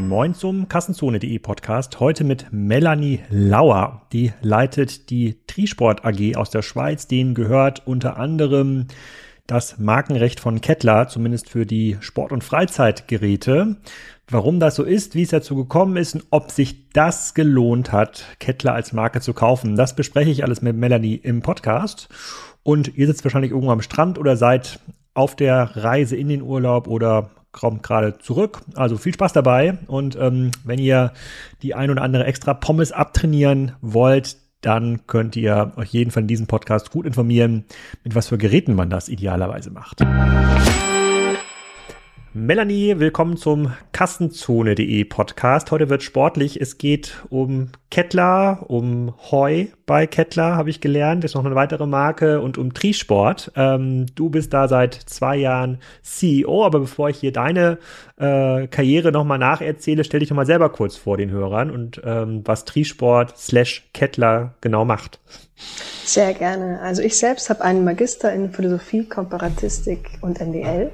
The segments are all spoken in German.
Moin Moin zum Kassenzone.de Podcast. Heute mit Melanie Lauer. Die leitet die Trisport AG aus der Schweiz. Denen gehört unter anderem das Markenrecht von Kettler, zumindest für die Sport- und Freizeitgeräte. Warum das so ist, wie es dazu gekommen ist und ob sich das gelohnt hat, Kettler als Marke zu kaufen, das bespreche ich alles mit Melanie im Podcast. Und ihr sitzt wahrscheinlich irgendwo am Strand oder seid auf der Reise in den Urlaub oder kommt gerade zurück. Also viel Spaß dabei. Und ähm, wenn ihr die ein oder andere extra Pommes abtrainieren wollt, dann könnt ihr euch jeden von diesem Podcast gut informieren, mit was für Geräten man das idealerweise macht. Melanie, willkommen zum Kassenzone.de Podcast. Heute wird sportlich. Es geht um Kettler, um Heu bei Kettler, habe ich gelernt. Das ist noch eine weitere Marke und um Trisport. Ähm, du bist da seit zwei Jahren CEO, aber bevor ich hier deine äh, Karriere nochmal nacherzähle, stell dich nochmal selber kurz vor den Hörern und ähm, was Trisport slash Kettler genau macht. Sehr gerne. Also ich selbst habe einen Magister in Philosophie, Komparatistik und NDL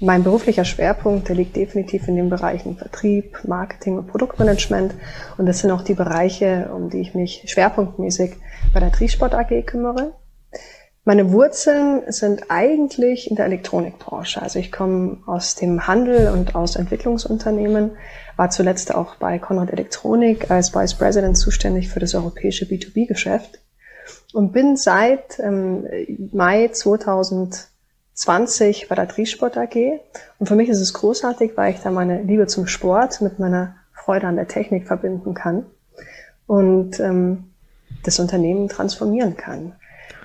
mein beruflicher Schwerpunkt, der liegt definitiv in den Bereichen Vertrieb, Marketing und Produktmanagement. Und das sind auch die Bereiche, um die ich mich schwerpunktmäßig bei der Triesport AG kümmere. Meine Wurzeln sind eigentlich in der Elektronikbranche. Also ich komme aus dem Handel und aus Entwicklungsunternehmen, war zuletzt auch bei Konrad Elektronik als Vice President zuständig für das europäische B2B-Geschäft und bin seit ähm, Mai 2000 20 bei der Triesport AG. Und für mich ist es großartig, weil ich da meine Liebe zum Sport mit meiner Freude an der Technik verbinden kann und ähm, das Unternehmen transformieren kann.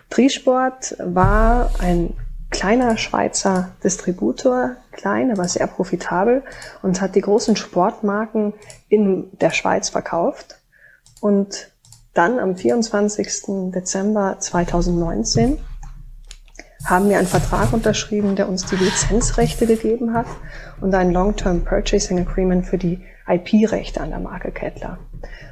Triesport war ein kleiner Schweizer Distributor, klein, aber sehr profitabel und hat die großen Sportmarken in der Schweiz verkauft. Und dann am 24. Dezember 2019 haben wir einen Vertrag unterschrieben, der uns die Lizenzrechte gegeben hat und ein Long-Term Purchasing Agreement für die IP-Rechte an der Marke Kettler.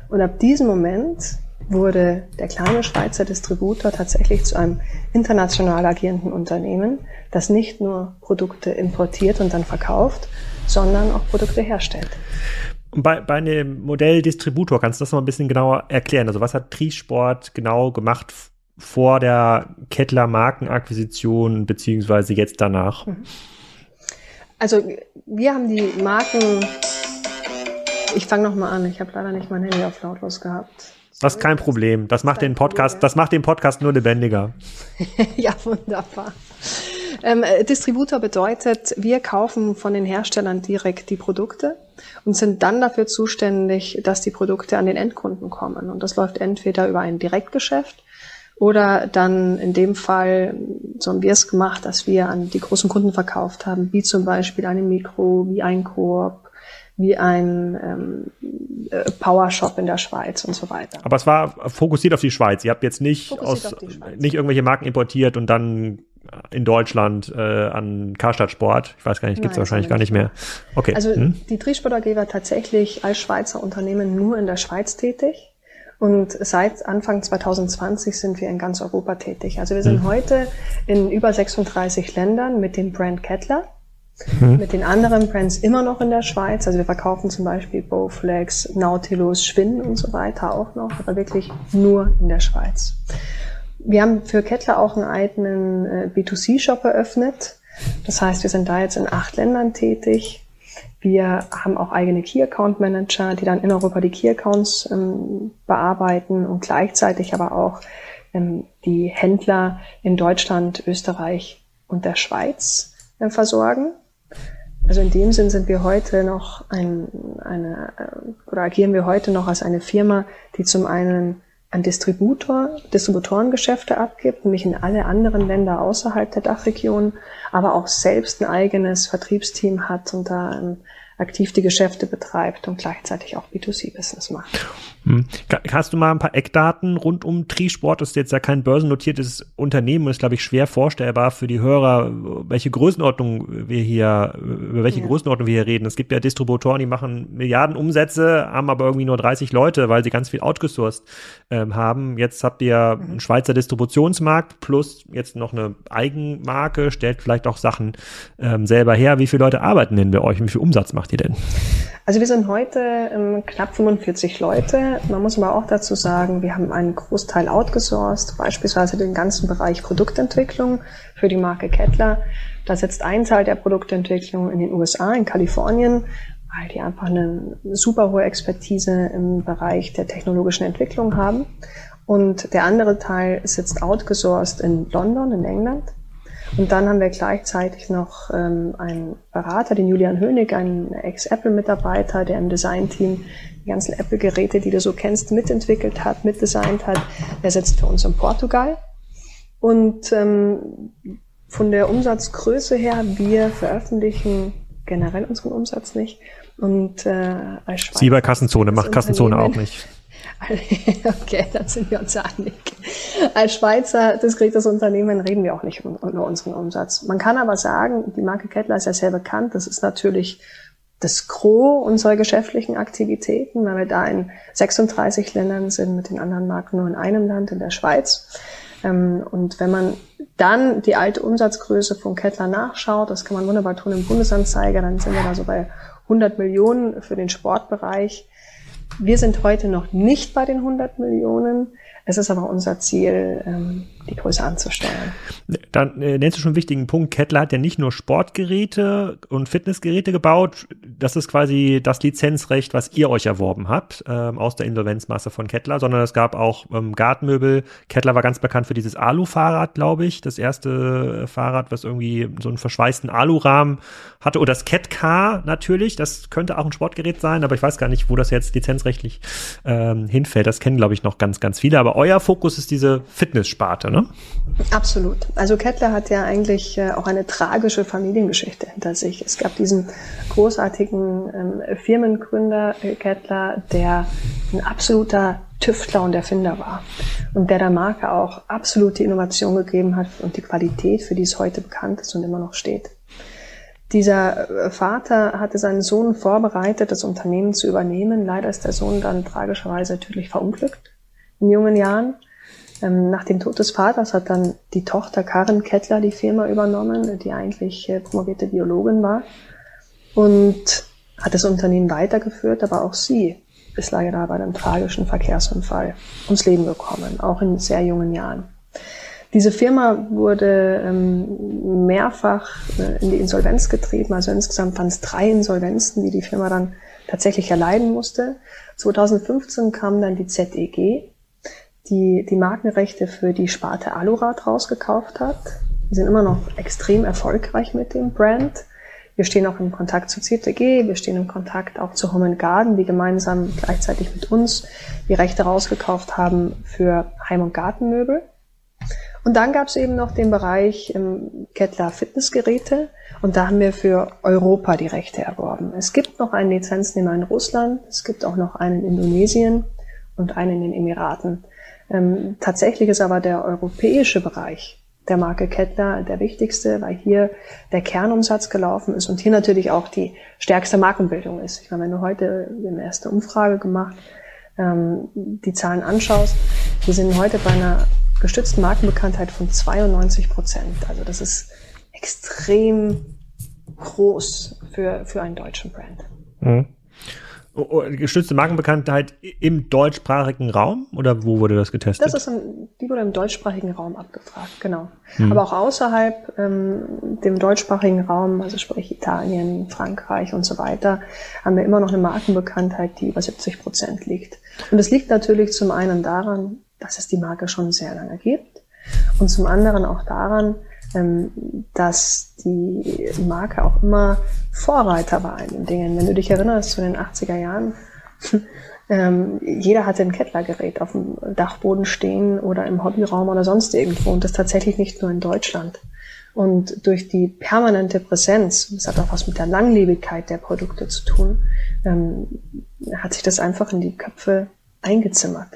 Und ab diesem Moment wurde der kleine Schweizer Distributor tatsächlich zu einem international agierenden Unternehmen, das nicht nur Produkte importiert und dann verkauft, sondern auch Produkte herstellt. Bei, bei einem Modell Distributor kannst du das noch ein bisschen genauer erklären? Also was hat Triesport genau gemacht vor der Kettler Markenakquisition beziehungsweise jetzt danach? Mhm. Also wir haben die Marken. Ich fange noch mal an. Ich habe leider nicht mein Handy auf lautlos gehabt. Das ist kein Problem. Das macht den Podcast, das macht den Podcast nur lebendiger. ja, wunderbar. Ähm, äh, Distributor bedeutet, wir kaufen von den Herstellern direkt die Produkte und sind dann dafür zuständig, dass die Produkte an den Endkunden kommen. Und das läuft entweder über ein Direktgeschäft oder dann in dem Fall, so haben wir es gemacht, dass wir an die großen Kunden verkauft haben, wie zum Beispiel eine Mikro, wie ein Coop, wie ein ähm, äh, Powershop in der Schweiz und so weiter. Aber es war fokussiert auf die Schweiz. Ihr habt jetzt nicht aus nicht irgendwelche Marken importiert und dann in Deutschland äh, an Karstadt Sport. Ich weiß gar nicht, gibt es wahrscheinlich gar nicht mehr. Okay. Also hm? die Triesport AG war tatsächlich als Schweizer Unternehmen nur in der Schweiz tätig. Und seit Anfang 2020 sind wir in ganz Europa tätig. Also wir sind mhm. heute in über 36 Ländern mit dem Brand Kettler. Mhm. Mit den anderen Brands immer noch in der Schweiz. Also wir verkaufen zum Beispiel Bowflex, Nautilus, Schwinn und so weiter auch noch, aber wirklich nur in der Schweiz. Wir haben für Kettler auch einen eigenen äh, B2C-Shop eröffnet. Das heißt, wir sind da jetzt in acht Ländern tätig wir haben auch eigene Key Account Manager, die dann in Europa die Key Accounts ähm, bearbeiten und gleichzeitig aber auch ähm, die Händler in Deutschland, Österreich und der Schweiz äh, versorgen. Also in dem Sinn sind wir heute noch ein, eine, äh, oder agieren wir heute noch als eine Firma, die zum einen ein Distributor, Distributorengeschäfte abgibt, nämlich in alle anderen Länder außerhalb der Dachregion, aber auch selbst ein eigenes Vertriebsteam hat und da ein aktiv die Geschäfte betreibt und gleichzeitig auch B2C-Business macht. Hm. Hast du mal ein paar Eckdaten rund um Trisport? Das ist jetzt ja kein börsennotiertes Unternehmen und ist, glaube ich, schwer vorstellbar für die Hörer, welche Größenordnung wir hier, über welche ja. Größenordnung wir hier reden. Es gibt ja Distributoren, die machen Milliarden Umsätze, haben aber irgendwie nur 30 Leute, weil sie ganz viel outgesourced ähm, haben. Jetzt habt ihr mhm. einen Schweizer Distributionsmarkt plus jetzt noch eine Eigenmarke, stellt vielleicht auch Sachen ähm, selber her. Wie viele Leute arbeiten denn bei euch und wie viel Umsatz macht ihr denn? Also wir sind heute ähm, knapp 45 Leute. Man muss aber auch dazu sagen, wir haben einen Großteil outgesourced, beispielsweise den ganzen Bereich Produktentwicklung für die Marke Kettler. Da sitzt ein Teil der Produktentwicklung in den USA, in Kalifornien, weil die einfach eine super hohe Expertise im Bereich der technologischen Entwicklung haben. Und der andere Teil sitzt outgesourced in London, in England. Und dann haben wir gleichzeitig noch ähm, einen Berater, den Julian Hönig, einen Ex-Apple-Mitarbeiter, der im Design-Team die ganzen Apple-Geräte, die du so kennst, mitentwickelt hat, mitdesignt hat. Der sitzt für uns in Portugal. Und ähm, von der Umsatzgröße her, wir veröffentlichen generell unseren Umsatz nicht. Und äh, als Schweiz Sie bei Kassenzone, macht Kassenzone auch nicht. Okay, dann sind wir uns einig. Als Schweizer diskretes Unternehmen reden wir auch nicht über unseren Umsatz. Man kann aber sagen, die Marke Kettler ist ja sehr bekannt. Das ist natürlich das Gros unserer geschäftlichen Aktivitäten, weil wir da in 36 Ländern sind, mit den anderen Marken nur in einem Land, in der Schweiz. Ähm, und wenn man dann die alte Umsatzgröße von Kettler nachschaut, das kann man wunderbar tun im Bundesanzeiger, dann sind wir da so bei 100 Millionen für den Sportbereich. Wir sind heute noch nicht bei den 100 Millionen. Es ist aber unser Ziel, ähm, die Größe anzusteuern. Dann äh, nennst du schon einen wichtigen Punkt. Kettler hat ja nicht nur Sportgeräte und Fitnessgeräte gebaut. Das ist quasi das Lizenzrecht, was ihr euch erworben habt ähm, aus der Insolvenzmasse von Kettler, sondern es gab auch ähm, Gartenmöbel. Kettler war ganz bekannt für dieses Alu-Fahrrad, glaube ich. Das erste Fahrrad, was irgendwie so einen verschweißten Alurahmen hatte. Oder das Cat-Car natürlich. Das könnte auch ein Sportgerät sein, aber ich weiß gar nicht, wo das jetzt lizenzrechtlich ähm, hinfällt. Das kennen, glaube ich, noch ganz, ganz viele. Aber euer Fokus ist diese Fitnesssparte, ne? Absolut. Also Kettler hat ja eigentlich äh, auch eine tragische Familiengeschichte hinter sich. Es gab diesen großartigen ähm, Firmengründer äh, Kettler, der ein absoluter Tüftler und Erfinder war und der der Marke auch absolute Innovation gegeben hat und die Qualität, für die es heute bekannt ist und immer noch steht. Dieser äh, Vater hatte seinen Sohn vorbereitet, das Unternehmen zu übernehmen. Leider ist der Sohn dann tragischerweise tödlich verunglückt in jungen Jahren. Ähm, nach dem Tod des Vaters hat dann die Tochter Karen Kettler die Firma übernommen, die eigentlich promovierte Biologin war und hat das Unternehmen weitergeführt, aber auch sie ist leider bei einem tragischen Verkehrsunfall ums Leben gekommen, auch in sehr jungen Jahren. Diese Firma wurde ähm, mehrfach äh, in die Insolvenz getrieben, also insgesamt waren es drei Insolvenzen, die die Firma dann tatsächlich erleiden musste. 2015 kam dann die ZEG, die die Markenrechte für die Sparte Alurad rausgekauft hat. Die sind immer noch extrem erfolgreich mit dem Brand. Wir stehen auch im Kontakt zu CTG, wir stehen im Kontakt auch zu Home Garden, die gemeinsam gleichzeitig mit uns die Rechte rausgekauft haben für Heim- und Gartenmöbel. Und dann gab es eben noch den Bereich im Kettler Fitnessgeräte und da haben wir für Europa die Rechte erworben. Es gibt noch einen Lizenznehmer in Russland, es gibt auch noch einen in Indonesien und einen in den Emiraten. Ähm, tatsächlich ist aber der europäische Bereich der Marke Kettler der wichtigste, weil hier der Kernumsatz gelaufen ist und hier natürlich auch die stärkste Markenbildung ist. Ich meine, wenn du heute eine erste Umfrage gemacht, ähm, die Zahlen anschaust, wir sind heute bei einer gestützten Markenbekanntheit von 92 Prozent. Also das ist extrem groß für, für einen deutschen Brand. Mhm. Gestützte Markenbekanntheit im deutschsprachigen Raum oder wo wurde das getestet? Das ist im, die wurde im deutschsprachigen Raum abgefragt, genau. Hm. Aber auch außerhalb ähm, dem deutschsprachigen Raum, also sprich Italien, Frankreich und so weiter, haben wir immer noch eine Markenbekanntheit, die über 70 Prozent liegt. Und es liegt natürlich zum einen daran, dass es die Marke schon sehr lange gibt und zum anderen auch daran, dass die Marke auch immer Vorreiter war in den Dingen. Wenn du dich erinnerst zu den 80er Jahren, ähm, jeder hatte ein Kettlergerät auf dem Dachboden stehen oder im Hobbyraum oder sonst irgendwo und das tatsächlich nicht nur in Deutschland. Und durch die permanente Präsenz, das hat auch was mit der Langlebigkeit der Produkte zu tun, ähm, hat sich das einfach in die Köpfe eingezimmert.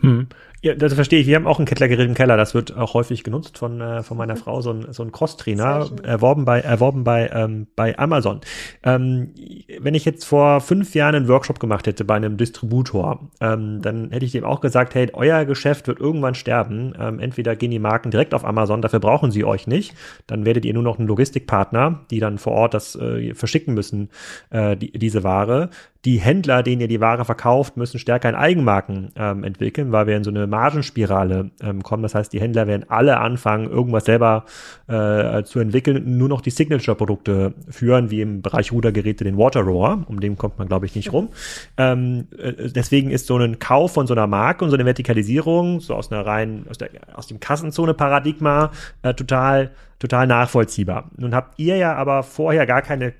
Hm. Ja, das verstehe ich. Wir haben auch ein Kettlergerät im Keller. Das wird auch häufig genutzt von, äh, von meiner Frau. So ein, so ein Cross-Trainer, erworben bei, erworben bei, ähm, bei Amazon. Ähm, wenn ich jetzt vor fünf Jahren einen Workshop gemacht hätte bei einem Distributor, ähm, dann hätte ich dem auch gesagt, hey, euer Geschäft wird irgendwann sterben. Ähm, entweder gehen die Marken direkt auf Amazon, dafür brauchen sie euch nicht. Dann werdet ihr nur noch einen Logistikpartner, die dann vor Ort das äh, verschicken müssen, äh, die, diese Ware die Händler, denen ihr die Ware verkauft, müssen stärker in Eigenmarken ähm, entwickeln, weil wir in so eine Margenspirale ähm, kommen. Das heißt, die Händler werden alle anfangen, irgendwas selber äh, zu entwickeln, nur noch die Signature-Produkte führen, wie im Bereich Rudergeräte den Water Rower, um den kommt man, glaube ich, nicht rum. Ähm, äh, deswegen ist so ein Kauf von so einer Marke und so eine Vertikalisierung, so aus einer rein, aus, der, aus dem Kassenzone-Paradigma, äh, total total nachvollziehbar. Nun habt ihr ja aber vorher gar keine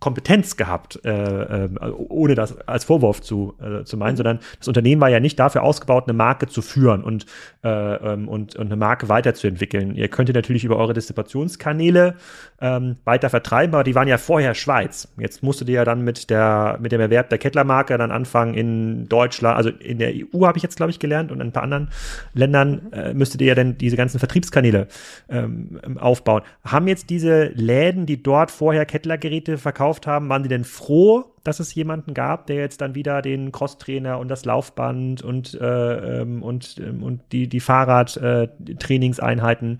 Kompetenz gehabt, äh, äh, ohne das als Vorwurf zu, äh, zu meinen, sondern das Unternehmen war ja nicht dafür ausgebaut, eine Marke zu führen und, äh, ähm, und, und eine Marke weiterzuentwickeln. Ihr könntet natürlich über eure Distributionskanäle ähm, weiter vertreiben, aber die waren ja vorher Schweiz. Jetzt musstet ihr ja dann mit der mit dem Erwerb der Kettler-Marke dann anfangen in Deutschland, also in der EU habe ich jetzt glaube ich gelernt und in ein paar anderen Ländern äh, müsstet ihr ja dann diese ganzen Vertriebskanäle ähm, aufbauen. Haben jetzt diese Läden, die dort vorher Kettler-Geräte verkauft gekauft haben, waren die denn froh, dass es jemanden gab, der jetzt dann wieder den Crosstrainer und das Laufband und, äh, ähm, und, ähm, und die, die Fahrradtrainingseinheiten äh,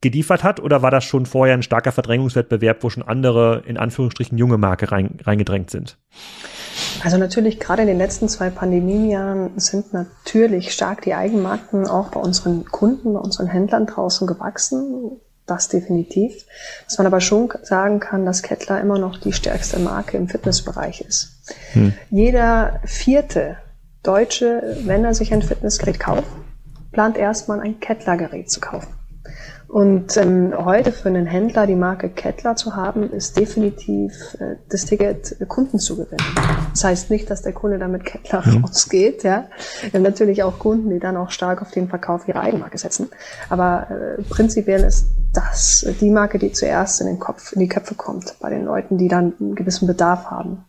geliefert hat? Oder war das schon vorher ein starker Verdrängungswettbewerb, wo schon andere, in Anführungsstrichen, junge Marke rein, reingedrängt sind? Also natürlich, gerade in den letzten zwei Pandemienjahren sind natürlich stark die Eigenmarken auch bei unseren Kunden, bei unseren Händlern draußen gewachsen das definitiv. Was man aber schon sagen kann, dass Kettler immer noch die stärkste Marke im Fitnessbereich ist. Hm. Jeder vierte Deutsche, wenn er sich ein Fitnessgerät kauft, plant erstmal ein Kettler-Gerät zu kaufen. Und ähm, heute für einen Händler die Marke Kettler zu haben, ist definitiv äh, das Ticket, äh, Kunden zu gewinnen. Das heißt nicht, dass der Kunde damit Kettler mhm. rausgeht. Ja. Wir haben natürlich auch Kunden, die dann auch stark auf den Verkauf ihrer Eigenmarke setzen. Aber äh, prinzipiell ist das die Marke, die zuerst in den Kopf, in die Köpfe kommt bei den Leuten, die dann einen gewissen Bedarf haben.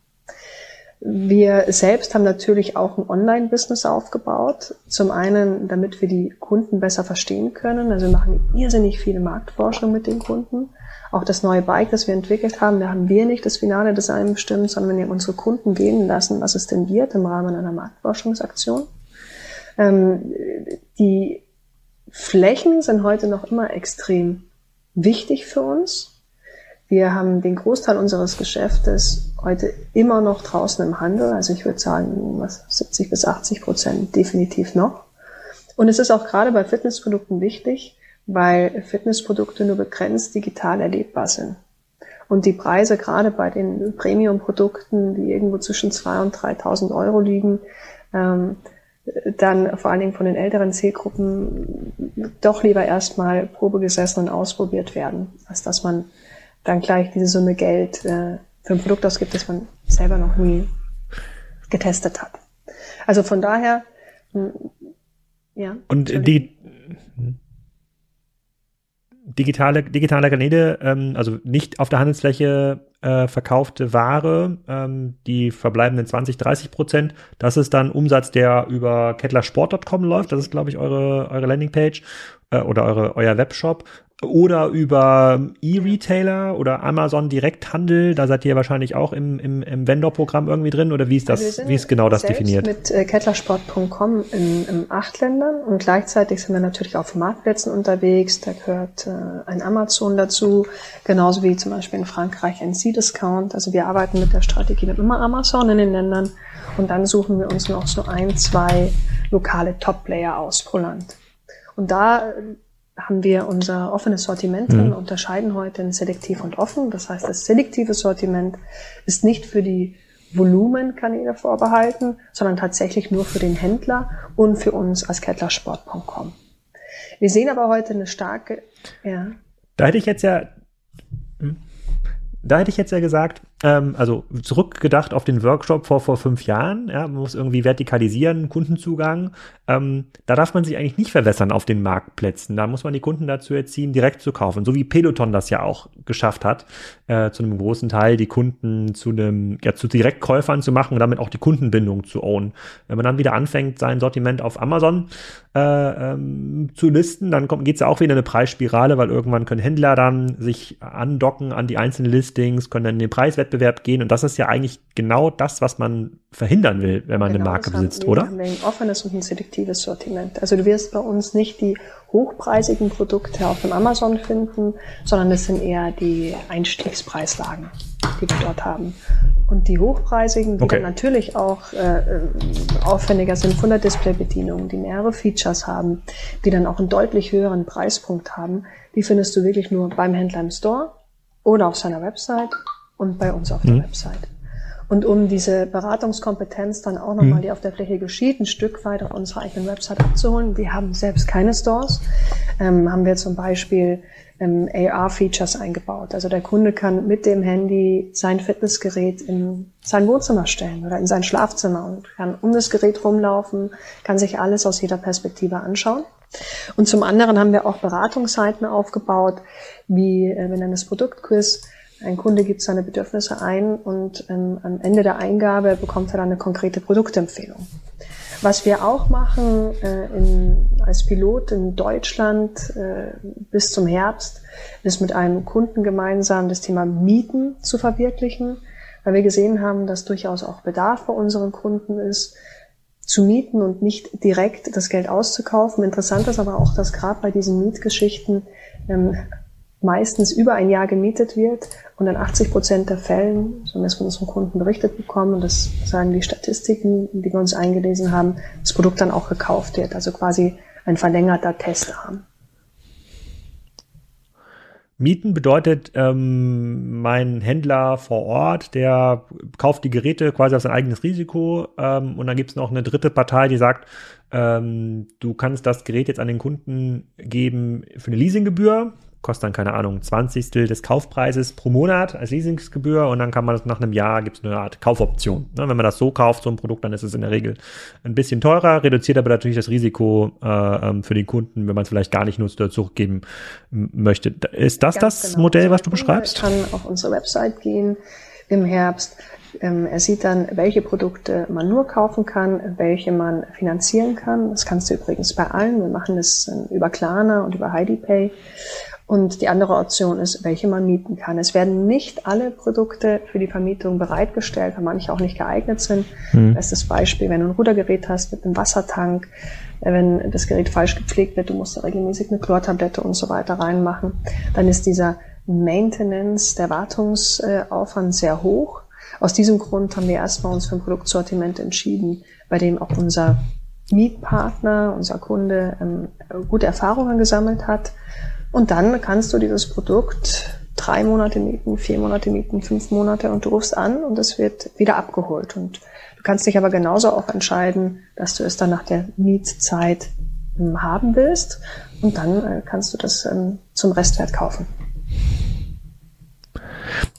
Wir selbst haben natürlich auch ein Online-Business aufgebaut. Zum einen, damit wir die Kunden besser verstehen können. Also wir machen irrsinnig viele Marktforschung mit den Kunden. Auch das neue Bike, das wir entwickelt haben, da haben wir nicht das finale Design bestimmt, sondern wir haben unsere Kunden gehen lassen, was es denn wird im Rahmen einer Marktforschungsaktion. Ähm, die Flächen sind heute noch immer extrem wichtig für uns. Wir haben den Großteil unseres Geschäftes heute immer noch draußen im Handel. Also ich würde sagen, was 70 bis 80 Prozent definitiv noch. Und es ist auch gerade bei Fitnessprodukten wichtig, weil Fitnessprodukte nur begrenzt digital erlebbar sind. Und die Preise gerade bei den Premium-Produkten, die irgendwo zwischen 2.000 und 3.000 Euro liegen, ähm, dann vor allen Dingen von den älteren Zielgruppen doch lieber erstmal Probe gesessen und ausprobiert werden, als dass man dann gleich diese Summe Geld äh, für ein Produkt ausgibt, das man selber noch nie getestet hat. Also von daher, hm, ja. Und die digitale, digitale Kanäle, ähm, also nicht auf der Handelsfläche äh, verkaufte Ware, ähm, die verbleibenden 20, 30 Prozent, das ist dann Umsatz, der über kettlersport.com läuft. Das ist, glaube ich, eure, eure Landingpage äh, oder eure, euer Webshop oder über E-Retailer oder Amazon Direkthandel, da seid ihr wahrscheinlich auch im, im, im Vendor-Programm irgendwie drin. Oder wie ist das, wie ist genau das definiert? mit äh, kettlersport.com in, in acht Ländern. Und gleichzeitig sind wir natürlich auf Marktplätzen unterwegs, da gehört äh, ein Amazon dazu, genauso wie zum Beispiel in Frankreich ein C-Discount, also wir arbeiten mit der Strategie mit immer Amazon in den Ländern. Und dann suchen wir uns noch so ein, zwei lokale Top-Player aus pro Land. Und da haben wir unser offenes Sortiment drin, mhm. unterscheiden heute in selektiv und offen. Das heißt, das selektive Sortiment ist nicht für die Volumenkanäle vorbehalten, sondern tatsächlich nur für den Händler und für uns als kettlersport.com. Wir sehen aber heute eine starke, ja. Da hätte ich jetzt ja, hm, da hätte ich jetzt ja gesagt, ähm, also zurückgedacht auf den Workshop vor, vor fünf Jahren, ja, man muss irgendwie vertikalisieren, Kundenzugang, ähm, da darf man sich eigentlich nicht verwässern auf den Marktplätzen. Da muss man die Kunden dazu erziehen, direkt zu kaufen. So wie Peloton das ja auch geschafft hat, äh, zu einem großen Teil die Kunden zu einem, ja, zu Direktkäufern zu machen und damit auch die Kundenbindung zu ownen. Wenn man dann wieder anfängt, sein Sortiment auf Amazon äh, ähm, zu listen, dann geht es ja auch wieder eine Preisspirale, weil irgendwann können Händler dann sich andocken an die einzelnen Listings, können dann in den Preiswettbewerb gehen und das ist ja eigentlich genau das, was man verhindern will, wenn man genau, eine Marke besitzt, oder? Ein offenes und ein selektives Sortiment. Also du wirst bei uns nicht die hochpreisigen Produkte auf dem Amazon finden, sondern es sind eher die Einstiegspreislagen, die wir dort haben. Und die hochpreisigen, die okay. dann natürlich auch äh, äh, aufwendiger sind von der Displaybedienung, die mehrere Features haben, die dann auch einen deutlich höheren Preispunkt haben, die findest du wirklich nur beim Händler im Store oder auf seiner Website und bei uns auf der mhm. Website. Und um diese Beratungskompetenz dann auch nochmal, mhm. die auf der Fläche geschieht, ein Stück weit auf unserer eigenen Website abzuholen. Wir haben selbst keine Stores. Ähm, haben wir zum Beispiel ähm, AR-Features eingebaut. Also der Kunde kann mit dem Handy sein Fitnessgerät in sein Wohnzimmer stellen oder in sein Schlafzimmer und kann um das Gerät rumlaufen, kann sich alles aus jeder Perspektive anschauen. Und zum anderen haben wir auch Beratungsseiten aufgebaut, wie äh, wir nennen das Produktquiz, ein Kunde gibt seine Bedürfnisse ein und ähm, am Ende der Eingabe bekommt er dann eine konkrete Produktempfehlung. Was wir auch machen äh, in, als Pilot in Deutschland äh, bis zum Herbst, ist mit einem Kunden gemeinsam das Thema Mieten zu verwirklichen, weil wir gesehen haben, dass durchaus auch Bedarf bei unseren Kunden ist, zu mieten und nicht direkt das Geld auszukaufen. Interessant ist aber auch, dass gerade bei diesen Mietgeschichten ähm, meistens über ein Jahr gemietet wird und in 80 Prozent der Fällen, so haben wir es von unseren Kunden berichtet bekommen, und das sagen die Statistiken, die wir uns eingelesen haben, das Produkt dann auch gekauft wird, also quasi ein verlängerter Testrahmen. Mieten bedeutet, ähm, mein Händler vor Ort, der kauft die Geräte quasi auf sein eigenes Risiko ähm, und dann gibt es noch eine dritte Partei, die sagt, ähm, du kannst das Gerät jetzt an den Kunden geben für eine Leasinggebühr kostet dann, keine Ahnung, 20. des Kaufpreises pro Monat als Leasingsgebühr und dann kann man das nach einem Jahr, gibt es eine Art Kaufoption. Ne? Wenn man das so kauft, so ein Produkt, dann ist es in der Regel ein bisschen teurer, reduziert aber natürlich das Risiko äh, ähm, für den Kunden, wenn man es vielleicht gar nicht nutzt oder zurückgeben möchte. Ist das Ganz das genau. Modell, was du beschreibst? kann auf unsere Website gehen im Herbst. Ähm, er sieht dann, welche Produkte man nur kaufen kann, welche man finanzieren kann. Das kannst du übrigens bei allen. Wir machen das äh, über Klarna und über HeidiPay. Und die andere Option ist, welche man mieten kann. Es werden nicht alle Produkte für die Vermietung bereitgestellt, weil manche auch nicht geeignet sind. Mhm. Bestes Beispiel, wenn du ein Rudergerät hast mit einem Wassertank, äh, wenn das Gerät falsch gepflegt wird, du musst da regelmäßig eine Chlortablette und so weiter reinmachen, dann ist dieser Maintenance, der Wartungsaufwand sehr hoch. Aus diesem Grund haben wir erstmal uns für ein Produktsortiment entschieden, bei dem auch unser Mietpartner, unser Kunde ähm, gute Erfahrungen gesammelt hat und dann kannst du dieses Produkt drei Monate mieten, vier Monate mieten, fünf Monate und du rufst an und es wird wieder abgeholt. Und du kannst dich aber genauso auch entscheiden, dass du es dann nach der Mietzeit ähm, haben willst und dann äh, kannst du das ähm, zum Restwert kaufen.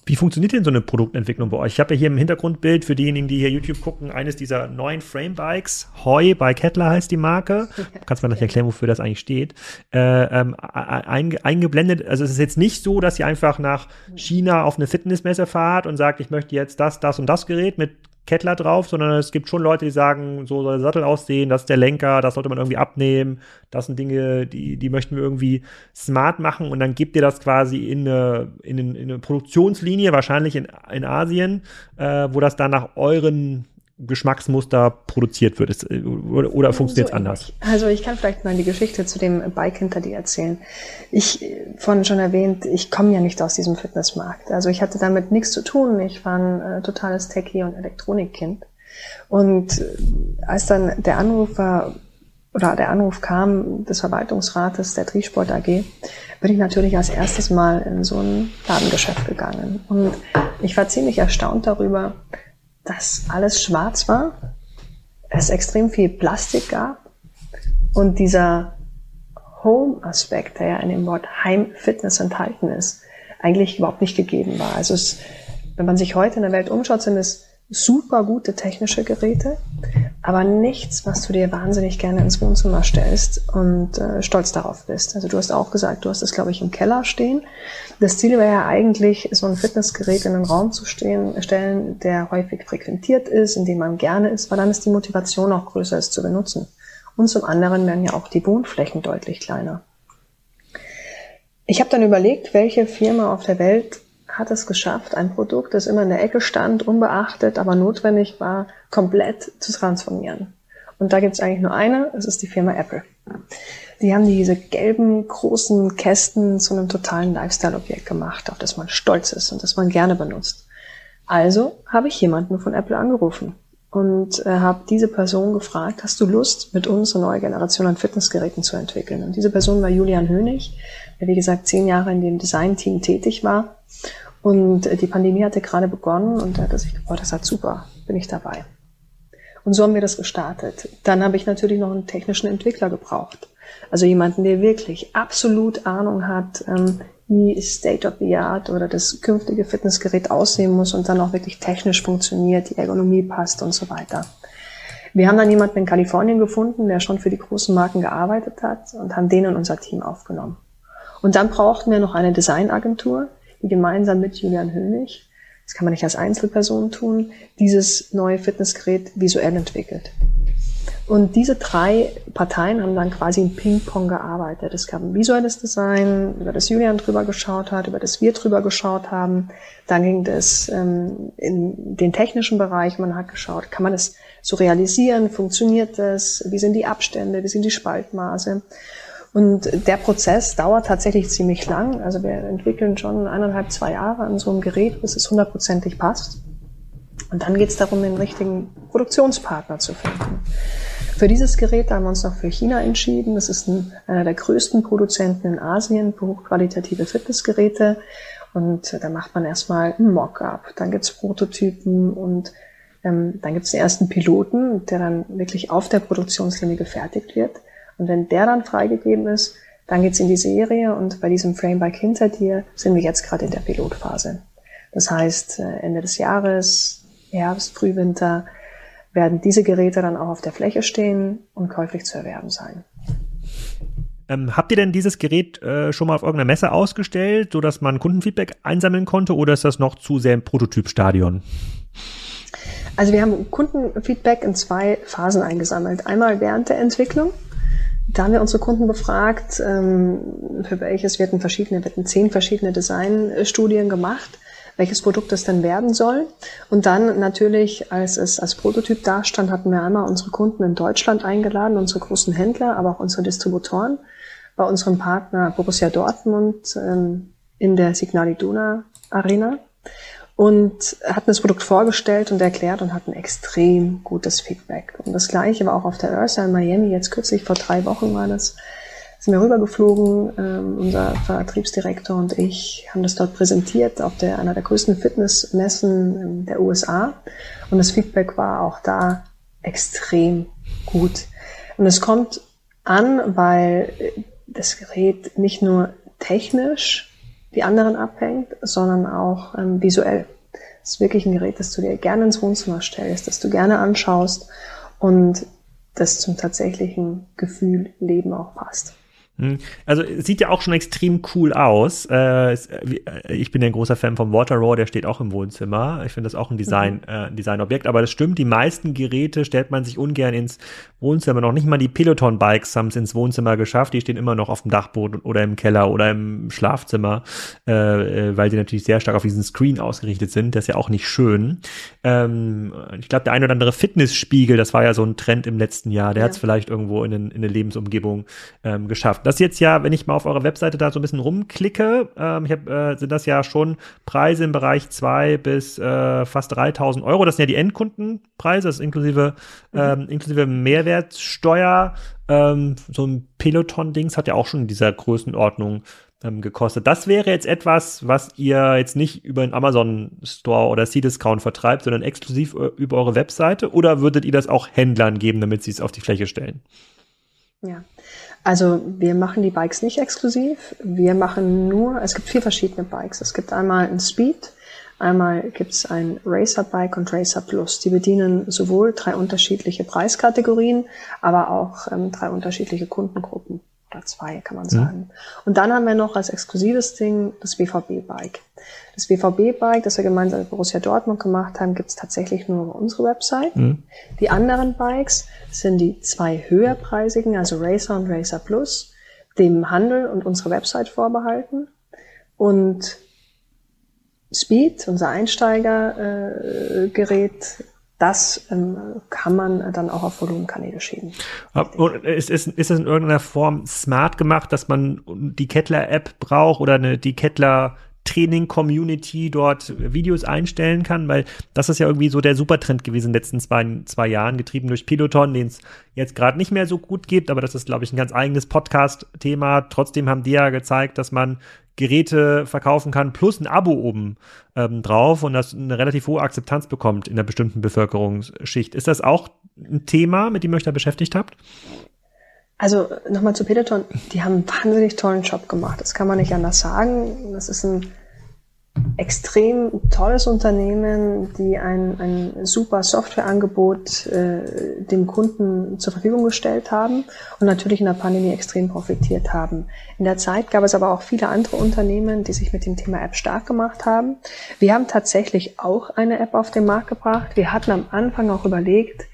Wie funktioniert denn so eine Produktentwicklung bei euch? Ich habe ja hier im Hintergrundbild für diejenigen, die hier YouTube gucken, eines dieser neuen Frame-Bikes. Heu bei Kettler heißt die Marke. Kannst du mir gleich erklären, wofür das eigentlich steht? Äh, ähm, ein, eingeblendet, also es ist jetzt nicht so, dass ihr einfach nach China auf eine Fitnessmesse fahrt und sagt, ich möchte jetzt das, das und das Gerät mit Kettler drauf, sondern es gibt schon Leute, die sagen, so soll der Sattel aussehen, das ist der Lenker, das sollte man irgendwie abnehmen, das sind Dinge, die, die möchten wir irgendwie smart machen und dann gebt ihr das quasi in eine, in eine, in eine Produktionslinie, wahrscheinlich in, in Asien, äh, wo das dann nach euren Geschmacksmuster produziert wird. Ist, oder, oder funktioniert es so anders? Also ich kann vielleicht mal die Geschichte zu dem Bike hinter dir erzählen. Ich, vorhin schon erwähnt, ich komme ja nicht aus diesem Fitnessmarkt. Also ich hatte damit nichts zu tun. Ich war ein äh, totales Techie- und Elektronikkind. Und äh, als dann der Anruf war, oder der Anruf kam des Verwaltungsrates der Triesport AG, bin ich natürlich als erstes mal in so ein Ladengeschäft gegangen. Und ich war ziemlich erstaunt darüber, dass alles schwarz war, es extrem viel Plastik gab und dieser Home-Aspekt, der ja in dem Wort Heimfitness enthalten ist, eigentlich überhaupt nicht gegeben war. Also es wenn man sich heute in der Welt umschaut, sind es super gute technische Geräte, aber nichts, was du dir wahnsinnig gerne ins Wohnzimmer stellst und äh, stolz darauf bist. Also du hast auch gesagt, du hast es, glaube ich, im Keller stehen. Das Ziel wäre ja eigentlich, so ein Fitnessgerät in einen Raum zu stehen, stellen, der häufig frequentiert ist, in dem man gerne ist, weil dann ist die Motivation auch größer, es zu benutzen. Und zum anderen werden ja auch die Wohnflächen deutlich kleiner. Ich habe dann überlegt, welche Firma auf der Welt hat es geschafft, ein Produkt, das immer in der Ecke stand, unbeachtet, aber notwendig war, komplett zu transformieren. Und da gibt es eigentlich nur eine, es ist die Firma Apple. Die haben diese gelben, großen Kästen zu einem totalen Lifestyle-Objekt gemacht, auf das man stolz ist und das man gerne benutzt. Also habe ich jemanden von Apple angerufen und äh, habe diese Person gefragt, hast du Lust, mit uns eine neue Generation an Fitnessgeräten zu entwickeln? Und diese Person war Julian Hönig, der wie gesagt zehn Jahre in dem Design-Team tätig war und äh, die Pandemie hatte gerade begonnen und da hat er sich gedacht, das hat super, bin ich dabei. Und so haben wir das gestartet. Dann habe ich natürlich noch einen technischen Entwickler gebraucht. Also jemanden, der wirklich absolut Ahnung hat, ähm, wie State of the Art oder das künftige Fitnessgerät aussehen muss und dann auch wirklich technisch funktioniert, die Ergonomie passt und so weiter. Wir haben dann jemanden in Kalifornien gefunden, der schon für die großen Marken gearbeitet hat und haben den in unser Team aufgenommen. Und dann brauchten wir noch eine Designagentur, gemeinsam mit Julian Hönig, das kann man nicht als Einzelperson tun, dieses neue Fitnessgerät visuell entwickelt. Und diese drei Parteien haben dann quasi in Ping-Pong gearbeitet. Es gab ein visuelles Design, über das Julian drüber geschaut hat, über das wir drüber geschaut haben. Dann ging das ähm, in den technischen Bereich. Man hat geschaut, kann man das so realisieren? Funktioniert das? Wie sind die Abstände? Wie sind die Spaltmaße? Und der Prozess dauert tatsächlich ziemlich lang. Also wir entwickeln schon eineinhalb, zwei Jahre an so einem Gerät, bis es hundertprozentig passt. Und dann geht es darum, den richtigen Produktionspartner zu finden. Für dieses Gerät haben wir uns noch für China entschieden. Das ist ein, einer der größten Produzenten in Asien für hochqualitative Fitnessgeräte. Und da macht man erstmal ein Mockup, dann gibt's Prototypen und ähm, dann gibt's den ersten Piloten, der dann wirklich auf der Produktionslinie gefertigt wird. Und wenn der dann freigegeben ist, dann geht's in die Serie und bei diesem Framework hinter dir sind wir jetzt gerade in der Pilotphase. Das heißt, äh, Ende des Jahres, Herbst, Frühwinter, werden diese Geräte dann auch auf der Fläche stehen und käuflich zu erwerben sein. Ähm, habt ihr denn dieses Gerät äh, schon mal auf irgendeiner Messe ausgestellt, so dass man Kundenfeedback einsammeln konnte, oder ist das noch zu sehr im Prototypstadion? Also wir haben Kundenfeedback in zwei Phasen eingesammelt. Einmal während der Entwicklung, da haben wir unsere Kunden befragt, ähm, für welches wir hatten verschiedene, wir hatten zehn verschiedene Designstudien gemacht, welches Produkt es denn werden soll. Und dann natürlich, als es als Prototyp dastand, hatten wir einmal unsere Kunden in Deutschland eingeladen, unsere großen Händler, aber auch unsere Distributoren bei unserem Partner Borussia Dortmund ähm, in der Signal Iduna Arena und hatten das Produkt vorgestellt und erklärt und hatten extrem gutes Feedback. Und das gleiche war auch auf der Ursa in Miami, jetzt kürzlich vor drei Wochen war das, sind wir rübergeflogen, ähm, unser Vertriebsdirektor und ich haben das dort präsentiert auf der, einer der größten Fitnessmessen der USA und das Feedback war auch da extrem gut. Und es kommt an, weil das Gerät nicht nur technisch die anderen abhängt, sondern auch ähm, visuell. Es ist wirklich ein Gerät, das du dir gerne ins Wohnzimmer stellst, das du gerne anschaust und das zum tatsächlichen Gefühl Leben auch passt. Hm. Also sieht ja auch schon extrem cool aus. Äh, äh, ich bin ja ein großer Fan vom Water Raw, der steht auch im Wohnzimmer. Ich finde das auch ein Design, mhm. äh, Designobjekt. Aber das stimmt, die meisten Geräte stellt man sich ungern ins Wohnzimmer. Noch nicht mal die Peloton-Bikes haben es ins Wohnzimmer geschafft. Die stehen immer noch auf dem Dachboden oder im Keller oder im Schlafzimmer, äh, weil sie natürlich sehr stark auf diesen Screen ausgerichtet sind. Das ist ja auch nicht schön. Ähm, ich glaube, der ein oder andere Fitnessspiegel, das war ja so ein Trend im letzten Jahr, der ja. hat es vielleicht irgendwo in, in eine Lebensumgebung ähm, geschafft. Das jetzt ja, wenn ich mal auf eurer Webseite da so ein bisschen rumklicke, ähm, ich hab, äh, sind das ja schon Preise im Bereich zwei bis äh, fast 3000 Euro. Das sind ja die Endkundenpreise, das ist inklusive, mhm. ähm, inklusive Mehrwertsteuer. Ähm, so ein Peloton-Dings hat ja auch schon in dieser Größenordnung ähm, gekostet. Das wäre jetzt etwas, was ihr jetzt nicht über den Amazon Store oder C-Discount vertreibt, sondern exklusiv äh, über eure Webseite oder würdet ihr das auch Händlern geben, damit sie es auf die Fläche stellen? Ja, also wir machen die Bikes nicht exklusiv. Wir machen nur, es gibt vier verschiedene Bikes. Es gibt einmal ein Speed, Einmal gibt's ein Racer Bike und Racer Plus. Die bedienen sowohl drei unterschiedliche Preiskategorien, aber auch ähm, drei unterschiedliche Kundengruppen. Oder zwei, kann man mhm. sagen. Mhm. Und dann haben wir noch als exklusives Ding das BVB-Bike. Das BVB-Bike, das wir gemeinsam mit Borussia Dortmund gemacht haben, gibt's tatsächlich nur auf unserer Website. Mhm. Die anderen Bikes sind die zwei höherpreisigen, also Racer und Racer Plus, dem Handel und unsere Website vorbehalten. Und Speed, unser Einsteigergerät, äh, das ähm, kann man dann auch auf Volumenkanäle schieben. Und ist, ist, ist es in irgendeiner Form smart gemacht, dass man die Kettler-App braucht oder eine, die Kettler Training-Community dort Videos einstellen kann, weil das ist ja irgendwie so der Supertrend gewesen in den letzten zwei, zwei Jahren, getrieben durch Peloton, den es jetzt gerade nicht mehr so gut gibt, aber das ist, glaube ich, ein ganz eigenes Podcast-Thema. Trotzdem haben die ja gezeigt, dass man Geräte verkaufen kann, plus ein Abo oben ähm, drauf und das eine relativ hohe Akzeptanz bekommt in einer bestimmten Bevölkerungsschicht. Ist das auch ein Thema, mit dem ihr euch da beschäftigt habt? Also nochmal zu Peloton, die haben einen wahnsinnig tollen Job gemacht. Das kann man nicht anders sagen. Das ist ein extrem tolles Unternehmen, die ein, ein super Softwareangebot äh, dem Kunden zur Verfügung gestellt haben und natürlich in der Pandemie extrem profitiert haben. In der Zeit gab es aber auch viele andere Unternehmen, die sich mit dem Thema App stark gemacht haben. Wir haben tatsächlich auch eine App auf den Markt gebracht. Wir hatten am Anfang auch überlegt,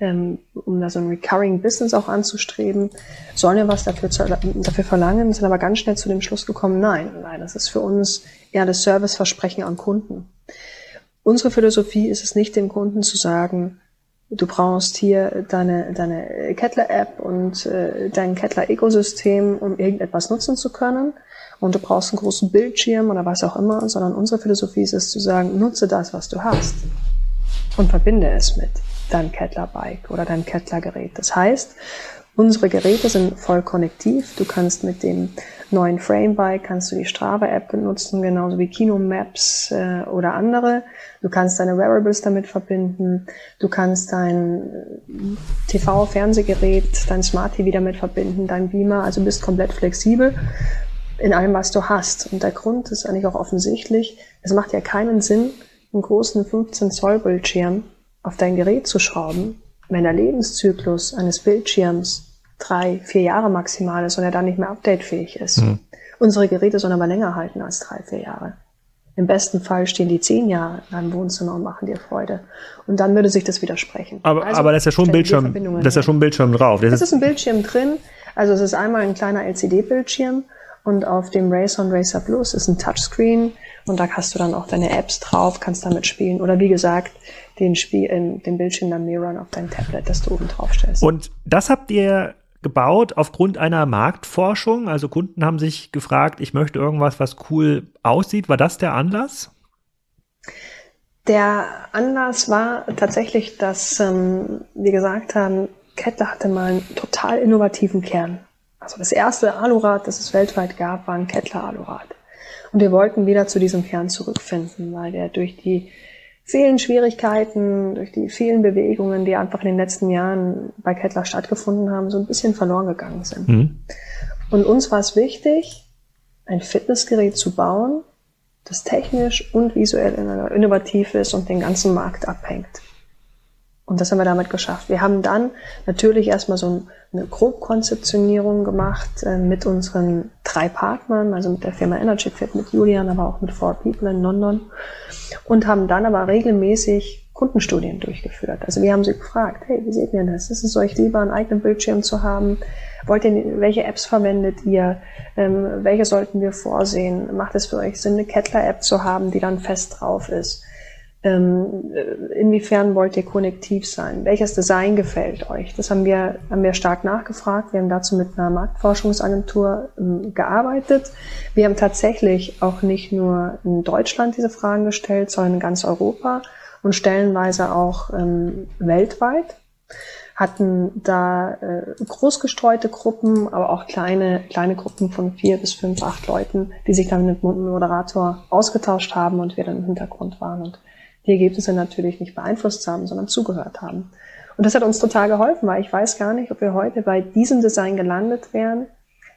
ähm, um da so ein Recurring Business auch anzustreben, sollen wir was dafür, zu, dafür verlangen, sind aber ganz schnell zu dem Schluss gekommen, nein, nein, das ist für uns eher das Serviceversprechen an Kunden. Unsere Philosophie ist es nicht, dem Kunden zu sagen, du brauchst hier deine, deine Kettler-App und äh, dein Kettler-Ökosystem, um irgendetwas nutzen zu können. Und du brauchst einen großen Bildschirm oder was auch immer, sondern unsere Philosophie ist es zu sagen, nutze das, was du hast und verbinde es mit deinem Kettler-Bike oder deinem Kettler-Gerät. Das heißt, unsere Geräte sind voll konnektiv. Du kannst mit dem neuen Frame-Bike kannst du die Strava-App benutzen, genauso wie Kino Maps äh, oder andere. Du kannst deine Wearables damit verbinden. Du kannst dein TV-Fernsehgerät, dein Smart TV damit verbinden, dein Beamer. Also bist komplett flexibel in allem, was du hast. Und der Grund ist eigentlich auch offensichtlich. Es macht ja keinen Sinn, einen großen 15 Zoll Bildschirm auf dein Gerät zu schrauben, wenn der Lebenszyklus eines Bildschirms drei, vier Jahre maximal ist und er dann nicht mehr updatefähig ist. Mhm. Unsere Geräte sollen aber länger halten als drei, vier Jahre. Im besten Fall stehen die zehn Jahre in deinem Wohnzimmer und machen dir Freude. Und dann würde sich das widersprechen. Aber, also, aber das ist ja schon ein Bildschirm, das ist ja schon ein Bildschirm drauf. Das, das ist ein Bildschirm drin. Also es ist einmal ein kleiner LCD-Bildschirm und auf dem Racer und Racer Plus ist ein Touchscreen und da hast du dann auch deine Apps drauf, kannst damit spielen. Oder wie gesagt, den, Spiel, äh, den Bildschirm dann mirrorn auf dein Tablet, das du oben drauf stellst. Und das habt ihr gebaut aufgrund einer Marktforschung? Also Kunden haben sich gefragt, ich möchte irgendwas, was cool aussieht. War das der Anlass? Der Anlass war tatsächlich, dass ähm, wir gesagt haben, Kettler hatte mal einen total innovativen Kern. Also das erste Alurad, das es weltweit gab, war ein Kettler Alurad. Und wir wollten wieder zu diesem Kern zurückfinden, weil der durch die vielen Schwierigkeiten, durch die vielen Bewegungen, die einfach in den letzten Jahren bei Kettler stattgefunden haben, so ein bisschen verloren gegangen sind. Mhm. Und uns war es wichtig, ein Fitnessgerät zu bauen, das technisch und visuell innovativ ist und den ganzen Markt abhängt. Und das haben wir damit geschafft. Wir haben dann natürlich erstmal so eine Grobkonzeptionierung gemacht äh, mit unseren drei Partnern, also mit der Firma Energy Fit, mit Julian, aber auch mit Four People in London und haben dann aber regelmäßig Kundenstudien durchgeführt. Also wir haben sie gefragt, hey, wie seht ihr das? Ist es euch lieber, einen eigenen Bildschirm zu haben? Wollt ihr, welche Apps verwendet ihr? Ähm, welche sollten wir vorsehen? Macht es für euch Sinn, eine Kettler-App zu haben, die dann fest drauf ist? Ähm, inwiefern wollt ihr konnektiv sein? Welches Design gefällt euch? Das haben wir, haben wir stark nachgefragt. Wir haben dazu mit einer Marktforschungsagentur ähm, gearbeitet. Wir haben tatsächlich auch nicht nur in Deutschland diese Fragen gestellt, sondern in ganz Europa und stellenweise auch ähm, weltweit hatten da äh, großgestreute Gruppen, aber auch kleine, kleine Gruppen von vier bis fünf, acht Leuten, die sich dann mit dem Moderator ausgetauscht haben und wir dann im Hintergrund waren und die Ergebnisse natürlich nicht beeinflusst haben, sondern zugehört haben. Und das hat uns total geholfen, weil ich weiß gar nicht, ob wir heute bei diesem Design gelandet wären,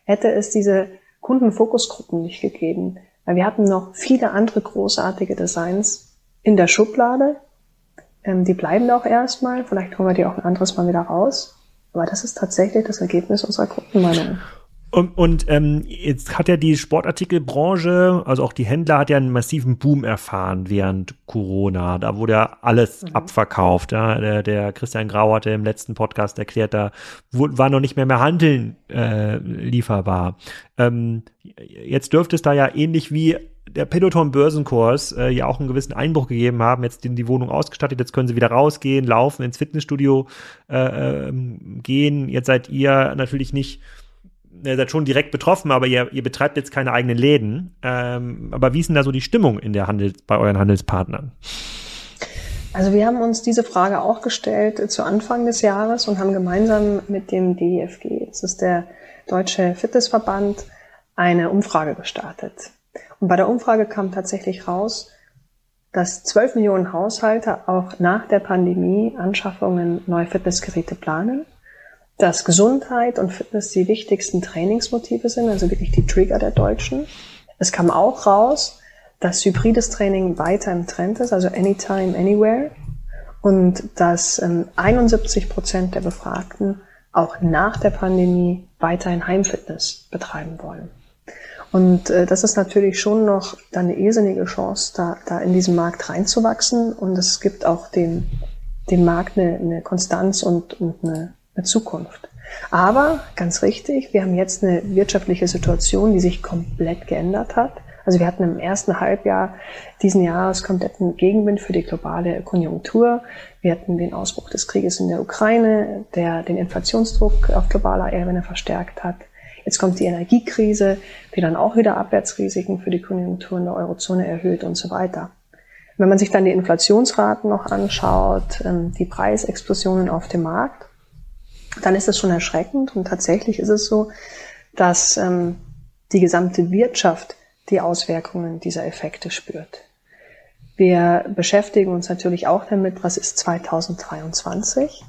hätte es diese Kundenfokusgruppen nicht gegeben. Weil wir hatten noch viele andere großartige Designs in der Schublade. Ähm, die bleiben auch erstmal. Vielleicht holen wir die auch ein anderes Mal wieder raus. Aber das ist tatsächlich das Ergebnis unserer Kundenmeinung. Und, und ähm, jetzt hat ja die Sportartikelbranche, also auch die Händler, hat ja einen massiven Boom erfahren während Corona. Da wurde ja alles mhm. abverkauft. Ja. Der, der Christian Grau hatte im letzten Podcast erklärt, da war noch nicht mehr mehr Handeln äh, lieferbar. Ähm, jetzt dürfte es da ja ähnlich wie der Peloton Börsenkurs äh, ja auch einen gewissen Einbruch gegeben haben. Jetzt sind die Wohnung ausgestattet, jetzt können sie wieder rausgehen, laufen, ins Fitnessstudio äh, äh, gehen. Jetzt seid ihr natürlich nicht ihr seid schon direkt betroffen, aber ihr, ihr betreibt jetzt keine eigenen Läden. Ähm, aber wie ist denn da so die Stimmung in der Handel, bei euren Handelspartnern? Also wir haben uns diese Frage auch gestellt zu Anfang des Jahres und haben gemeinsam mit dem DIFG, das ist der Deutsche Fitnessverband, eine Umfrage gestartet. Und bei der Umfrage kam tatsächlich raus, dass 12 Millionen Haushalte auch nach der Pandemie Anschaffungen neuer Fitnessgeräte planen dass Gesundheit und Fitness die wichtigsten Trainingsmotive sind, also wirklich die Trigger der Deutschen. Es kam auch raus, dass hybrides Training weiter im Trend ist, also anytime, anywhere. Und dass ähm, 71 Prozent der Befragten auch nach der Pandemie weiterhin Heimfitness betreiben wollen. Und äh, das ist natürlich schon noch dann eine irrsinnige Chance, da, da in diesen Markt reinzuwachsen. Und es gibt auch dem, dem Markt eine, eine Konstanz und, und eine, eine Zukunft. Aber ganz richtig, wir haben jetzt eine wirtschaftliche Situation, die sich komplett geändert hat. Also wir hatten im ersten Halbjahr diesen Jahres kompletten Gegenwind für die globale Konjunktur. Wir hatten den Ausbruch des Krieges in der Ukraine, der den Inflationsdruck auf globaler Ebene verstärkt hat. Jetzt kommt die Energiekrise, die dann auch wieder Abwärtsrisiken für die Konjunktur in der Eurozone erhöht und so weiter. Wenn man sich dann die Inflationsraten noch anschaut, ähm, die Preisexplosionen auf dem Markt, dann ist das schon erschreckend. Und tatsächlich ist es so, dass ähm, die gesamte Wirtschaft die Auswirkungen dieser Effekte spürt. Wir beschäftigen uns natürlich auch damit, was ist 2023.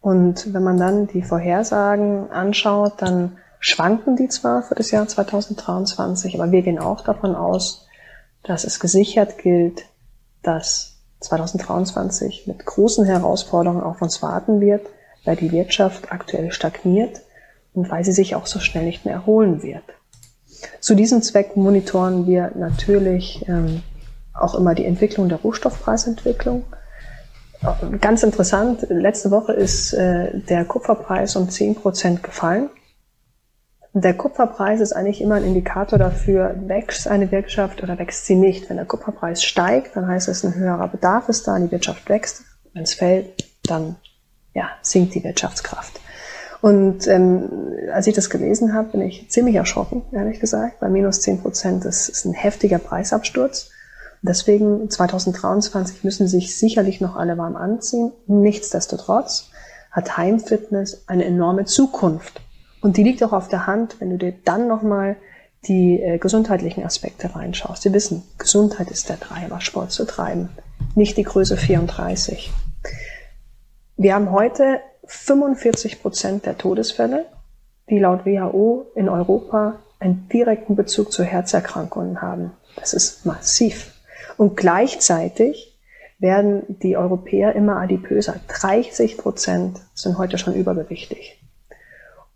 Und wenn man dann die Vorhersagen anschaut, dann schwanken die zwar für das Jahr 2023, aber wir gehen auch davon aus, dass es gesichert gilt, dass 2023 mit großen Herausforderungen auf uns warten wird, weil die Wirtschaft aktuell stagniert und weil sie sich auch so schnell nicht mehr erholen wird. Zu diesem Zweck monitoren wir natürlich ähm, auch immer die Entwicklung der Rohstoffpreisentwicklung. Ganz interessant, letzte Woche ist äh, der Kupferpreis um 10% gefallen. Der Kupferpreis ist eigentlich immer ein Indikator dafür, wächst eine Wirtschaft oder wächst sie nicht. Wenn der Kupferpreis steigt, dann heißt es, ein höherer Bedarf ist da, die Wirtschaft wächst. Wenn es fällt, dann ja, sinkt die Wirtschaftskraft. Und ähm, als ich das gelesen habe, bin ich ziemlich erschrocken, ehrlich gesagt, weil minus zehn Prozent ist, ist ein heftiger Preisabsturz. Deswegen 2023 müssen sich sicherlich noch alle warm anziehen. Nichtsdestotrotz hat Heimfitness eine enorme Zukunft. Und die liegt auch auf der Hand, wenn du dir dann nochmal die äh, gesundheitlichen Aspekte reinschaust. Wir wissen, Gesundheit ist der Treiber, Sport zu treiben, nicht die Größe 34. Wir haben heute 45 Prozent der Todesfälle, die laut WHO in Europa einen direkten Bezug zu Herzerkrankungen haben. Das ist massiv. Und gleichzeitig werden die Europäer immer adipöser. 30 Prozent sind heute schon übergewichtig.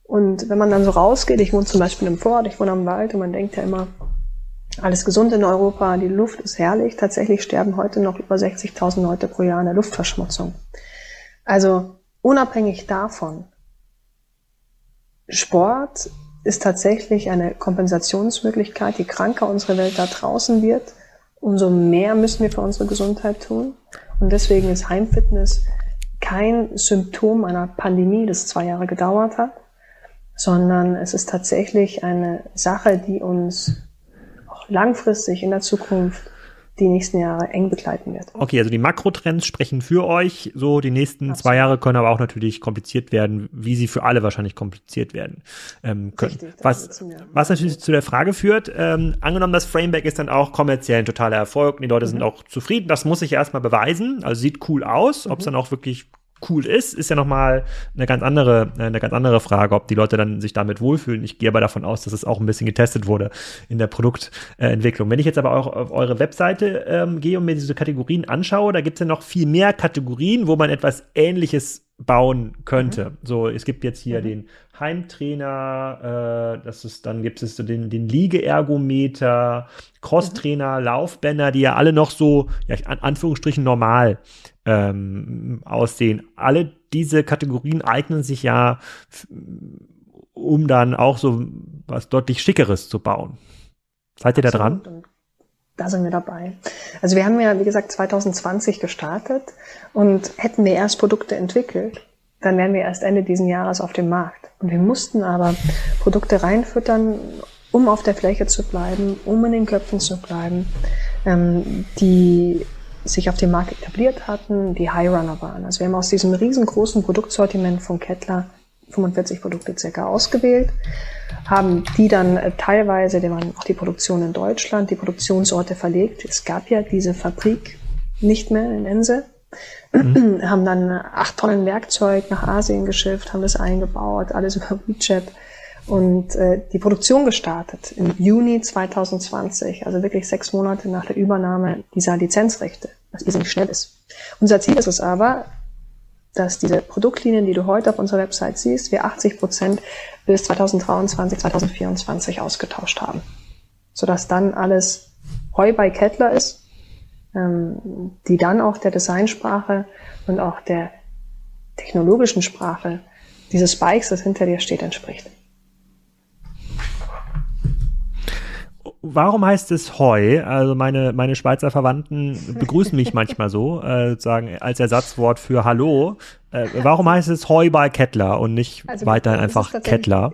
Und wenn man dann so rausgeht, ich wohne zum Beispiel im Vorort, ich wohne am Wald und man denkt ja immer, alles gesund in Europa, die Luft ist herrlich. Tatsächlich sterben heute noch über 60.000 Leute pro Jahr an der Luftverschmutzung. Also unabhängig davon, Sport ist tatsächlich eine Kompensationsmöglichkeit. Je kranker unsere Welt da draußen wird, umso mehr müssen wir für unsere Gesundheit tun. Und deswegen ist Heimfitness kein Symptom einer Pandemie, das zwei Jahre gedauert hat, sondern es ist tatsächlich eine Sache, die uns auch langfristig in der Zukunft die nächsten Jahre eng begleiten wird. Okay, also die Makrotrends sprechen für euch. So, die nächsten Absolut. zwei Jahre können aber auch natürlich kompliziert werden, wie sie für alle wahrscheinlich kompliziert werden ähm, können. Richtig, was, was natürlich zu der Frage führt, ähm, angenommen, das Frameback ist dann auch kommerziell ein totaler Erfolg und die Leute mhm. sind auch zufrieden. Das muss sich erstmal beweisen. Also sieht cool aus. Mhm. Ob es dann auch wirklich cool ist, ist ja nochmal eine ganz andere, eine ganz andere Frage, ob die Leute dann sich damit wohlfühlen. Ich gehe aber davon aus, dass es auch ein bisschen getestet wurde in der Produktentwicklung. Wenn ich jetzt aber auch auf eure Webseite ähm, gehe und mir diese Kategorien anschaue, da gibt es ja noch viel mehr Kategorien, wo man etwas Ähnliches bauen könnte. Mhm. So, es gibt jetzt hier mhm. den Heimtrainer, äh, das ist, dann gibt es so den, den Liegeergometer, Crosstrainer, mhm. Laufbänder, die ja alle noch so, ja, in Anführungsstrichen normal ähm, aussehen. Alle diese Kategorien eignen sich ja, um dann auch so was deutlich Schickeres zu bauen. Seid ihr da dran? Da sind wir dabei. Also wir haben ja, wie gesagt, 2020 gestartet und hätten wir erst Produkte entwickelt, dann wären wir erst Ende diesen Jahres auf dem Markt. Und wir mussten aber Produkte reinfüttern, um auf der Fläche zu bleiben, um in den Köpfen zu bleiben, ähm, die sich auf dem Markt etabliert hatten, die High Runner waren. Also wir haben aus diesem riesengroßen Produktsortiment von Kettler 45 Produkte circa ausgewählt, haben die dann äh, teilweise, die waren auch die Produktion in Deutschland, die Produktionsorte verlegt. Es gab ja diese Fabrik nicht mehr in Ense. Mhm. haben dann acht Tonnen Werkzeug nach Asien geschifft, haben das eingebaut, alles über WeChat und äh, die Produktion gestartet im Juni 2020, also wirklich sechs Monate nach der Übernahme dieser Lizenzrechte, was irrsinnig schnell ist. Unser Ziel ist es aber, dass diese Produktlinien, die du heute auf unserer Website siehst, wir 80 Prozent bis 2023, 2024 ausgetauscht haben. Sodass dann alles Heu bei Kettler ist, ähm, die dann auch der Designsprache und auch der technologischen Sprache dieses Bikes, das hinter dir steht, entspricht. Warum heißt es Heu? Also meine, meine Schweizer Verwandten begrüßen mich manchmal so, äh, sagen als Ersatzwort für Hallo. Äh, warum heißt es Heu bei Kettler und nicht also, weiterhin einfach Kettler?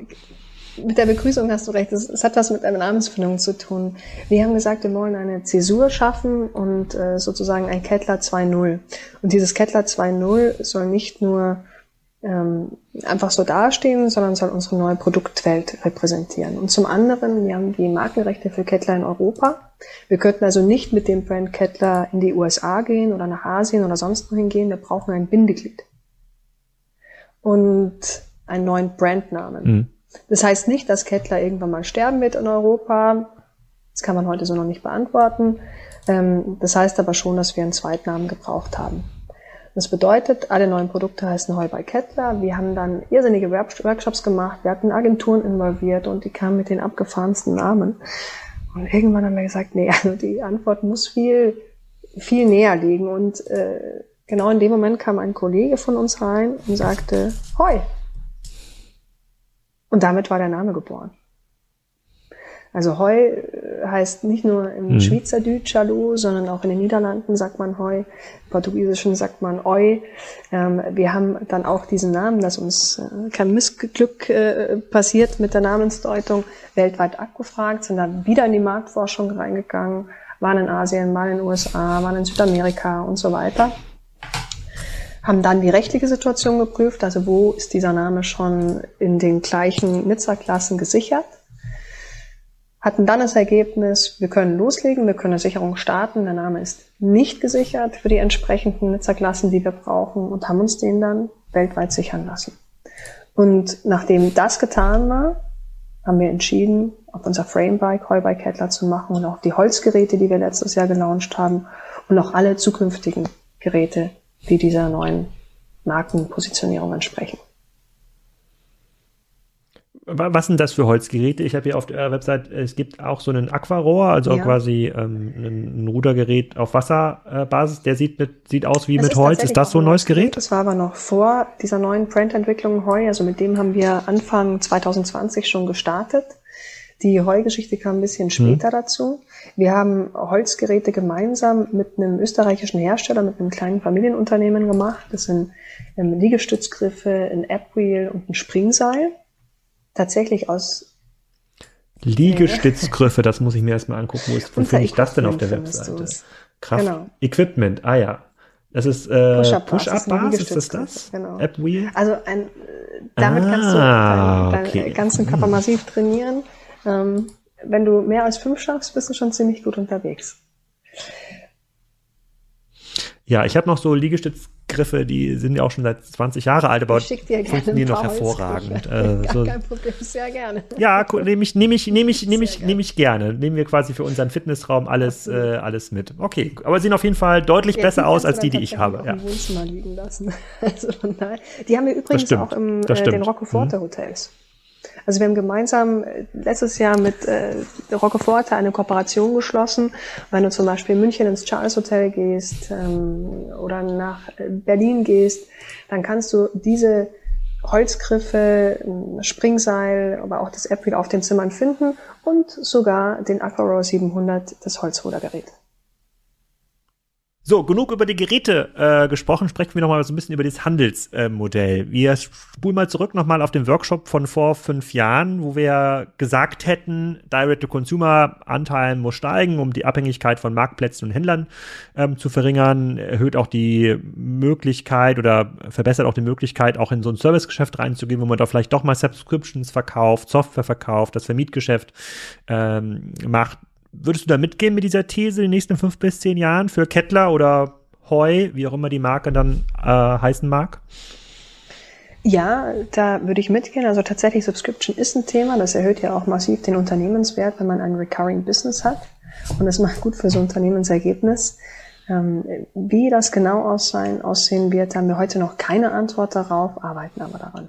Mit der Begrüßung hast du recht. Es, es hat was mit einer Namensfindung zu tun. Wir haben gesagt, wir wollen eine Zäsur schaffen und äh, sozusagen ein Kettler 2.0. Und dieses Kettler 2.0 soll nicht nur ähm, einfach so dastehen, sondern soll unsere neue Produktwelt repräsentieren. Und zum anderen, wir haben die Markenrechte für Kettler in Europa. Wir könnten also nicht mit dem Brand Kettler in die USA gehen oder nach Asien oder sonst wohin gehen. Wir brauchen ein Bindeglied. Und einen neuen Brandnamen. Mhm. Das heißt nicht, dass Kettler irgendwann mal sterben wird in Europa. Das kann man heute so noch nicht beantworten. Ähm, das heißt aber schon, dass wir einen Zweitnamen gebraucht haben. Das bedeutet, alle neuen Produkte heißen Heu bei Kettler. Wir haben dann irrsinnige Workshops gemacht. Wir hatten Agenturen involviert und die kamen mit den abgefahrensten Namen. Und irgendwann haben wir gesagt, nee, also die Antwort muss viel, viel näher liegen. Und äh, genau in dem Moment kam ein Kollege von uns rein und sagte, Heu. Und damit war der Name geboren. Also Heu äh, heißt nicht nur im mhm. Schweizerdeutsch Hallo, sondern auch in den Niederlanden sagt man Heu, im Portugiesischen sagt man Oi. Ähm, wir haben dann auch diesen Namen, dass uns äh, kein Missglück äh, passiert mit der Namensdeutung, weltweit abgefragt, sind dann wieder in die Marktforschung reingegangen, waren in Asien, waren in den USA, waren in Südamerika und so weiter. Haben dann die rechtliche Situation geprüft, also wo ist dieser Name schon in den gleichen Nizza-Klassen gesichert hatten dann das Ergebnis, wir können loslegen, wir können eine Sicherung starten, der Name ist nicht gesichert für die entsprechenden Nutzerklassen, die wir brauchen und haben uns den dann weltweit sichern lassen. Und nachdem das getan war, haben wir entschieden, auf unser Framebike Heubike Kettler zu machen und auch die Holzgeräte, die wir letztes Jahr gelauncht haben und auch alle zukünftigen Geräte, die dieser neuen Markenpositionierung entsprechen. Was sind das für Holzgeräte? Ich habe hier auf der Website, es gibt auch so einen Aquarohr, also ja. quasi ähm, ein, Rudergerät auf Wasserbasis. Der sieht, mit, sieht aus wie das mit ist Holz. Ist das so ein neues Gerät? Das war aber noch vor dieser neuen Brandentwicklung Heu. Also mit dem haben wir Anfang 2020 schon gestartet. Die Heugeschichte kam ein bisschen mhm. später hm. dazu. Wir haben Holzgeräte gemeinsam mit einem österreichischen Hersteller, mit einem kleinen Familienunternehmen gemacht. Das sind ähm, Liegestützgriffe, ein Appwheel und ein Springseil tatsächlich aus Liegestützgriffe, das muss ich mir erstmal angucken. Wo, ist, wo finde ich das denn auf der Webseite? Kraft genau. Equipment, ah ja. Das ist äh, Push-Up-Bars, Push ist das das? Genau. App-Wheel? Also ein, damit ah, kannst du ah, deinen, okay. ganzen Körper massiv trainieren. Ähm, wenn du mehr als fünf schaffst, bist du schon ziemlich gut unterwegs. Ja, ich habe noch so Liegestütz Holzgriffe, die sind ja auch schon seit 20 Jahre alt, aber funktionieren noch hervorragend. Äh, so. Kein Problem, sehr gerne. Ja, nehme ich, nehme ich, nehme ich, nehme ich, nehme ich gerne. Nehmen wir quasi für unseren Fitnessraum alles, äh, alles mit. Okay, aber sehen auf jeden Fall deutlich ja, besser aus als die, die ich habe. Ja. Wohnzimmer liegen lassen. Also von daher. Die haben wir übrigens auch im äh, den Roccoforte mhm. Hotels. Also wir haben gemeinsam äh, letztes Jahr mit äh, Rockeforte eine Kooperation geschlossen. Wenn du zum Beispiel in München ins Charles Hotel gehst ähm, oder nach äh, Berlin gehst, dann kannst du diese Holzgriffe, Springseil, aber auch das App auf den Zimmern finden und sogar den Aquarow 700, das Holzrudergerät. So, genug über die Geräte äh, gesprochen, sprechen wir nochmal so ein bisschen über das Handelsmodell. Äh, wir spulen mal zurück nochmal auf den Workshop von vor fünf Jahren, wo wir gesagt hätten, Direct-to-Consumer-Anteil muss steigen, um die Abhängigkeit von Marktplätzen und Händlern ähm, zu verringern, erhöht auch die Möglichkeit oder verbessert auch die Möglichkeit, auch in so ein Servicegeschäft reinzugehen, wo man da vielleicht doch mal Subscriptions verkauft, Software verkauft, das Vermietgeschäft ähm, macht Würdest du da mitgehen mit dieser These in den nächsten fünf bis zehn Jahren für Kettler oder Heu, wie auch immer die Marke dann äh, heißen mag? Ja, da würde ich mitgehen. Also tatsächlich Subscription ist ein Thema. Das erhöht ja auch massiv den Unternehmenswert, wenn man ein Recurring Business hat. Und das macht gut für so ein Unternehmensergebnis. Ähm, wie das genau aussehen, aussehen wird, haben wir heute noch keine Antwort darauf, arbeiten aber daran.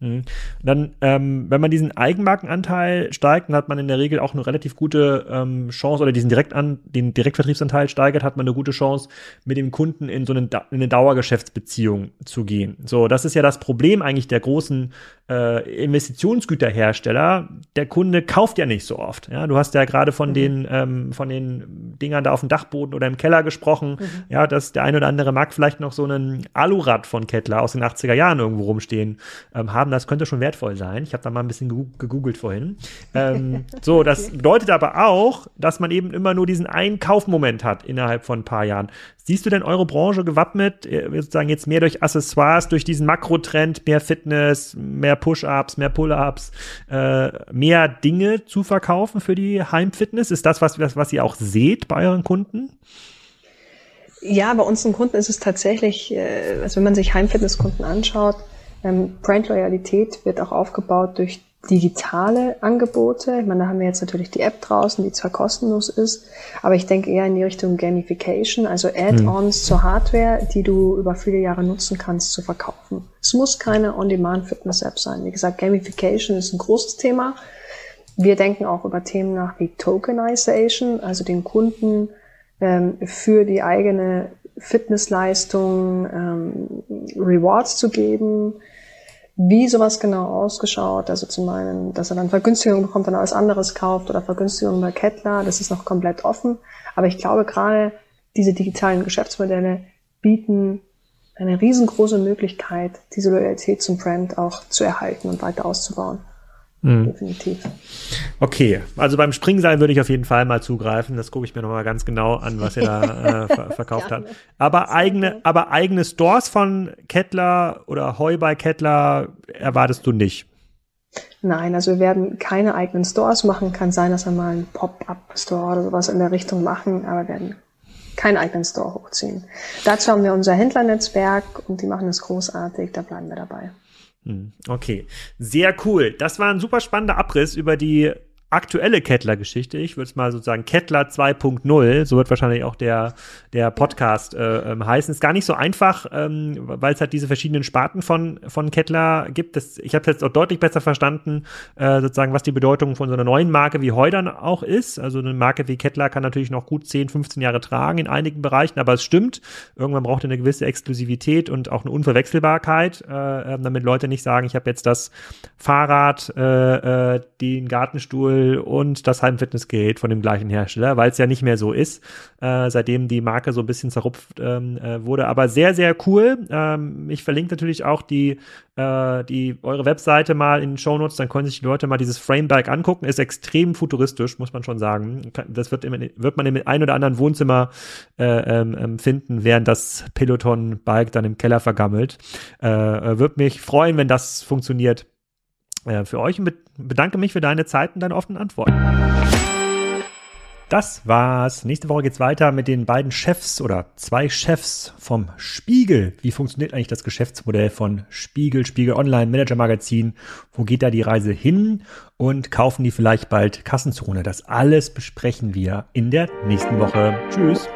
Mhm. Dann, ähm, wenn man diesen Eigenmarkenanteil steigt, dann hat man in der Regel auch eine relativ gute ähm, Chance oder diesen direkt an, den Direktvertriebsanteil steigert, hat man eine gute Chance, mit dem Kunden in so eine, in eine Dauergeschäftsbeziehung zu gehen. So, das ist ja das Problem eigentlich der großen äh, Investitionsgüterhersteller. Der Kunde kauft ja nicht so oft. Ja, du hast ja gerade von mhm. den ähm, von den Dingern da auf dem Dachboden oder im Keller gesprochen. Mhm. Ja, dass der ein oder andere mag vielleicht noch so einen Alurad von Kettler aus den 80er Jahren irgendwo rumstehen ähm, haben das könnte schon wertvoll sein. Ich habe da mal ein bisschen gegoogelt vorhin. Ähm, so, das bedeutet aber auch, dass man eben immer nur diesen einen Kaufmoment hat innerhalb von ein paar Jahren. Siehst du denn eure Branche gewappnet, äh, sozusagen jetzt mehr durch Accessoires, durch diesen Makrotrend, mehr Fitness, mehr Push-Ups, mehr Pull-Ups, äh, mehr Dinge zu verkaufen für die Heimfitness? Ist das was, was ihr auch seht bei euren Kunden? Ja, bei unseren Kunden ist es tatsächlich, äh, also wenn man sich Heimfitnesskunden anschaut, ähm, Brand-Loyalität wird auch aufgebaut durch digitale Angebote. Ich meine, da haben wir jetzt natürlich die App draußen, die zwar kostenlos ist, aber ich denke eher in die Richtung Gamification, also Add-ons mhm. zur Hardware, die du über viele Jahre nutzen kannst, zu verkaufen. Es muss keine On-Demand-Fitness-App sein. Wie gesagt, Gamification ist ein großes Thema. Wir denken auch über Themen nach wie Tokenization, also den Kunden ähm, für die eigene Fitnessleistung ähm, Rewards zu geben, wie sowas genau ausgeschaut, also zum einen, dass er dann Vergünstigung bekommt, wenn er was anderes kauft oder Vergünstigung bei Kettler, das ist noch komplett offen. Aber ich glaube gerade diese digitalen Geschäftsmodelle bieten eine riesengroße Möglichkeit, diese Loyalität zum Brand auch zu erhalten und weiter auszubauen. Mhm. Definitiv. Okay, also beim Springseil würde ich auf jeden Fall mal zugreifen. Das gucke ich mir nochmal ganz genau an, was ihr da äh, ver verkauft habt. Aber eigene, aber eigene Stores von Kettler oder Heu bei Kettler erwartest du nicht. Nein, also wir werden keine eigenen Stores machen. Kann sein, dass wir mal einen Pop-up-Store oder sowas in der Richtung machen, aber wir werden keinen eigenen Store hochziehen. Dazu haben wir unser Händlernetzwerk und die machen es großartig, da bleiben wir dabei. Hm, okay, sehr cool. Das war ein super spannender Abriss über die aktuelle Kettler-Geschichte. Ich würde es mal sozusagen Kettler 2.0, so wird wahrscheinlich auch der, der Podcast äh, ähm, heißen. Ist gar nicht so einfach, ähm, weil es halt diese verschiedenen Sparten von, von Kettler gibt. Das, ich habe jetzt auch deutlich besser verstanden, äh, sozusagen, was die Bedeutung von so einer neuen Marke wie Heu dann auch ist. Also eine Marke wie Kettler kann natürlich noch gut 10, 15 Jahre tragen in einigen Bereichen, aber es stimmt, irgendwann braucht er eine gewisse Exklusivität und auch eine Unverwechselbarkeit, äh, ähm, damit Leute nicht sagen, ich habe jetzt das Fahrrad, äh, äh, den Gartenstuhl, Kabel und das Heimfitnessgerät von dem gleichen Hersteller, weil es ja nicht mehr so ist, äh, seitdem die Marke so ein bisschen zerrupft ähm, äh, wurde. Aber sehr, sehr cool. Ähm, ich verlinke natürlich auch die, äh, die eure Webseite mal in den Shownotes, dann können sich die Leute mal dieses Frameback angucken. Ist extrem futuristisch, muss man schon sagen. Das wird, im, wird man im ein oder anderen Wohnzimmer äh, ähm, ähm finden, während das Peloton-Bike dann im Keller vergammelt. Äh, äh Würde mich freuen, wenn das funktioniert äh, für euch und bedanke mich für deine Zeit und deine offenen Antworten. Das war's. Nächste Woche geht's weiter mit den beiden Chefs oder zwei Chefs vom Spiegel. Wie funktioniert eigentlich das Geschäftsmodell von Spiegel, Spiegel Online, Manager Magazin? Wo geht da die Reise hin? Und kaufen die vielleicht bald Kassenzone? Das alles besprechen wir in der nächsten Woche. Tschüss.